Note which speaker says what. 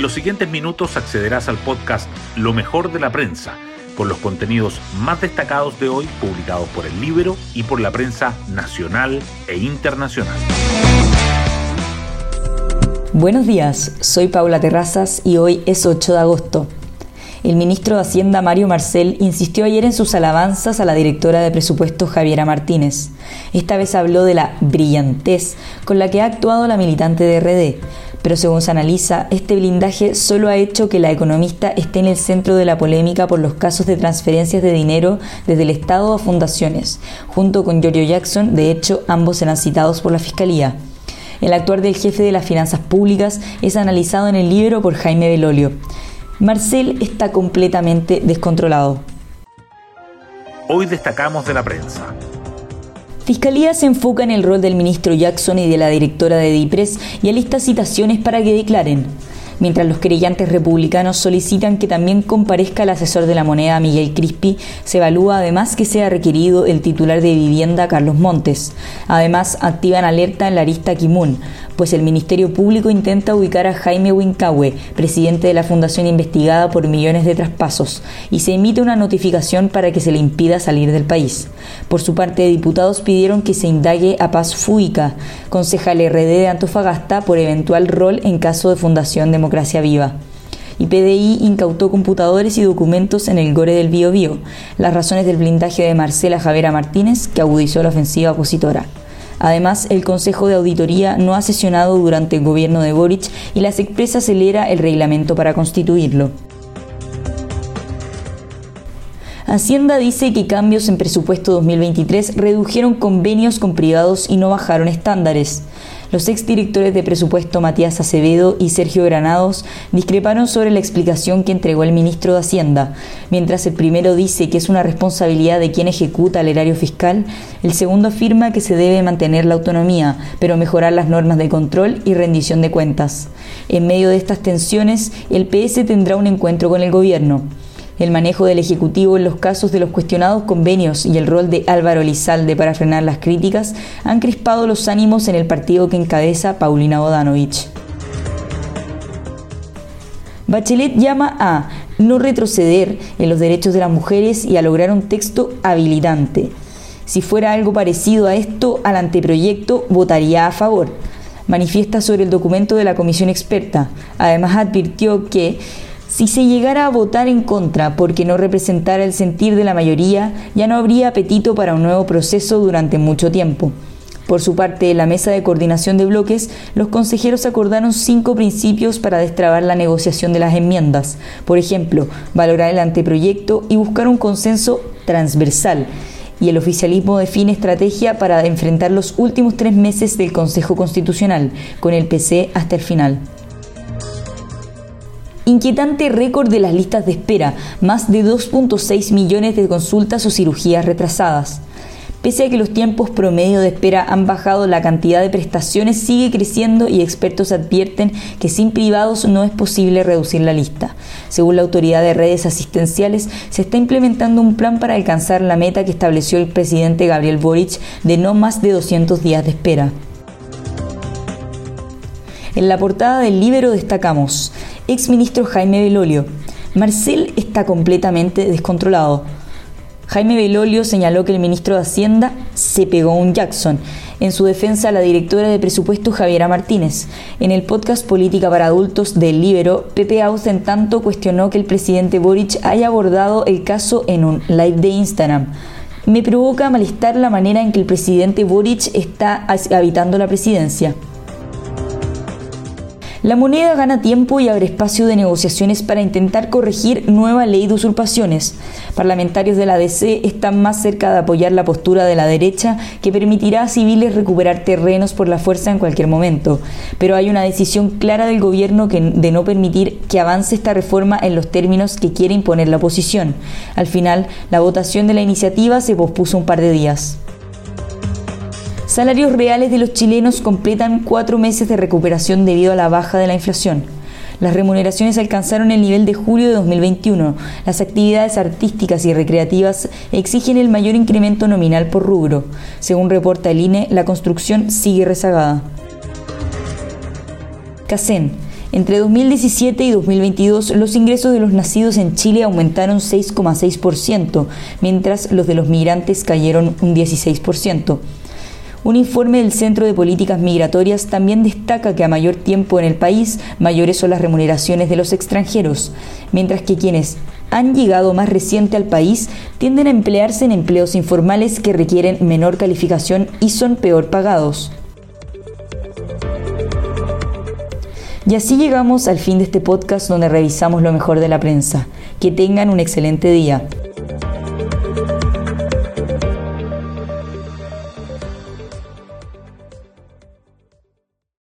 Speaker 1: En los siguientes minutos accederás al podcast Lo mejor de la prensa, con los contenidos más destacados de hoy publicados por el libro y por la prensa nacional e internacional.
Speaker 2: Buenos días, soy Paula Terrazas y hoy es 8 de agosto. El ministro de Hacienda Mario Marcel insistió ayer en sus alabanzas a la directora de presupuesto Javiera Martínez. Esta vez habló de la brillantez con la que ha actuado la militante de RD, pero según se analiza, este blindaje solo ha hecho que la economista esté en el centro de la polémica por los casos de transferencias de dinero desde el Estado a fundaciones. Junto con Giorgio Jackson, de hecho, ambos serán citados por la Fiscalía. El actuar del jefe de las finanzas públicas es analizado en el libro por Jaime Belolio. Marcel está completamente descontrolado.
Speaker 1: Hoy destacamos de la prensa.
Speaker 2: Fiscalía se enfoca en el rol del ministro Jackson y de la directora de DIPRES y alista citaciones para que declaren mientras los querellantes republicanos solicitan que también comparezca el asesor de la moneda Miguel Crispi, se evalúa además que sea requerido el titular de vivienda Carlos Montes. Además, activan alerta en la arista Kimun, pues el Ministerio Público intenta ubicar a Jaime Wincahue, presidente de la fundación investigada por millones de traspasos, y se emite una notificación para que se le impida salir del país. Por su parte, diputados pidieron que se indague a Paz Fuica, concejal RD de Antofagasta, por eventual rol en caso de Fundación Democrática Democracia Viva. Y PDI incautó computadores y documentos en el Gore del Bio Bio, las razones del blindaje de Marcela Javera Martínez, que agudizó la ofensiva opositora. Además, el Consejo de Auditoría no ha sesionado durante el gobierno de Boric y las expresa acelera el reglamento para constituirlo. Hacienda dice que cambios en presupuesto 2023 redujeron convenios con privados y no bajaron estándares. Los exdirectores de presupuesto Matías Acevedo y Sergio Granados discreparon sobre la explicación que entregó el ministro de Hacienda. Mientras el primero dice que es una responsabilidad de quien ejecuta el erario fiscal, el segundo afirma que se debe mantener la autonomía, pero mejorar las normas de control y rendición de cuentas. En medio de estas tensiones, el PS tendrá un encuentro con el gobierno el manejo del Ejecutivo en los casos de los cuestionados convenios y el rol de Álvaro Lizalde para frenar las críticas han crispado los ánimos en el partido que encabeza Paulina Bodanovich. Bachelet llama a no retroceder en los derechos de las mujeres y a lograr un texto habilitante. Si fuera algo parecido a esto, al anteproyecto votaría a favor. Manifiesta sobre el documento de la comisión experta. Además advirtió que si se llegara a votar en contra porque no representara el sentir de la mayoría, ya no habría apetito para un nuevo proceso durante mucho tiempo. Por su parte, la mesa de coordinación de bloques, los consejeros acordaron cinco principios para destrabar la negociación de las enmiendas. Por ejemplo, valorar el anteproyecto y buscar un consenso transversal. Y el oficialismo define estrategia para enfrentar los últimos tres meses del Consejo Constitucional, con el PC hasta el final. Inquietante récord de las listas de espera, más de 2.6 millones de consultas o cirugías retrasadas. Pese a que los tiempos promedio de espera han bajado, la cantidad de prestaciones sigue creciendo y expertos advierten que sin privados no es posible reducir la lista. Según la Autoridad de Redes Asistenciales, se está implementando un plan para alcanzar la meta que estableció el presidente Gabriel Boric de no más de 200 días de espera. En la portada del libro destacamos, exministro Jaime Belolio, Marcel está completamente descontrolado. Jaime Belolio señaló que el ministro de Hacienda se pegó un Jackson. En su defensa, la directora de presupuesto Javiera Martínez. En el podcast Política para Adultos del Libero, Pepe Aus en tanto cuestionó que el presidente Boric haya abordado el caso en un live de Instagram. Me provoca malestar la manera en que el presidente Boric está habitando la presidencia. La moneda gana tiempo y abre espacio de negociaciones para intentar corregir nueva ley de usurpaciones. Parlamentarios de la DC están más cerca de apoyar la postura de la derecha que permitirá a civiles recuperar terrenos por la fuerza en cualquier momento. Pero hay una decisión clara del gobierno de no permitir que avance esta reforma en los términos que quiere imponer la oposición. Al final, la votación de la iniciativa se pospuso un par de días. Salarios reales de los chilenos completan cuatro meses de recuperación debido a la baja de la inflación. Las remuneraciones alcanzaron el nivel de julio de 2021. Las actividades artísticas y recreativas exigen el mayor incremento nominal por rubro. Según reporta el INE, la construcción sigue rezagada. CACEN Entre 2017 y 2022, los ingresos de los nacidos en Chile aumentaron 6,6%, mientras los de los migrantes cayeron un 16%. Un informe del Centro de Políticas Migratorias también destaca que a mayor tiempo en el país, mayores son las remuneraciones de los extranjeros, mientras que quienes han llegado más reciente al país tienden a emplearse en empleos informales que requieren menor calificación y son peor pagados. Y así llegamos al fin de este podcast donde revisamos lo mejor de la prensa. Que tengan un excelente día.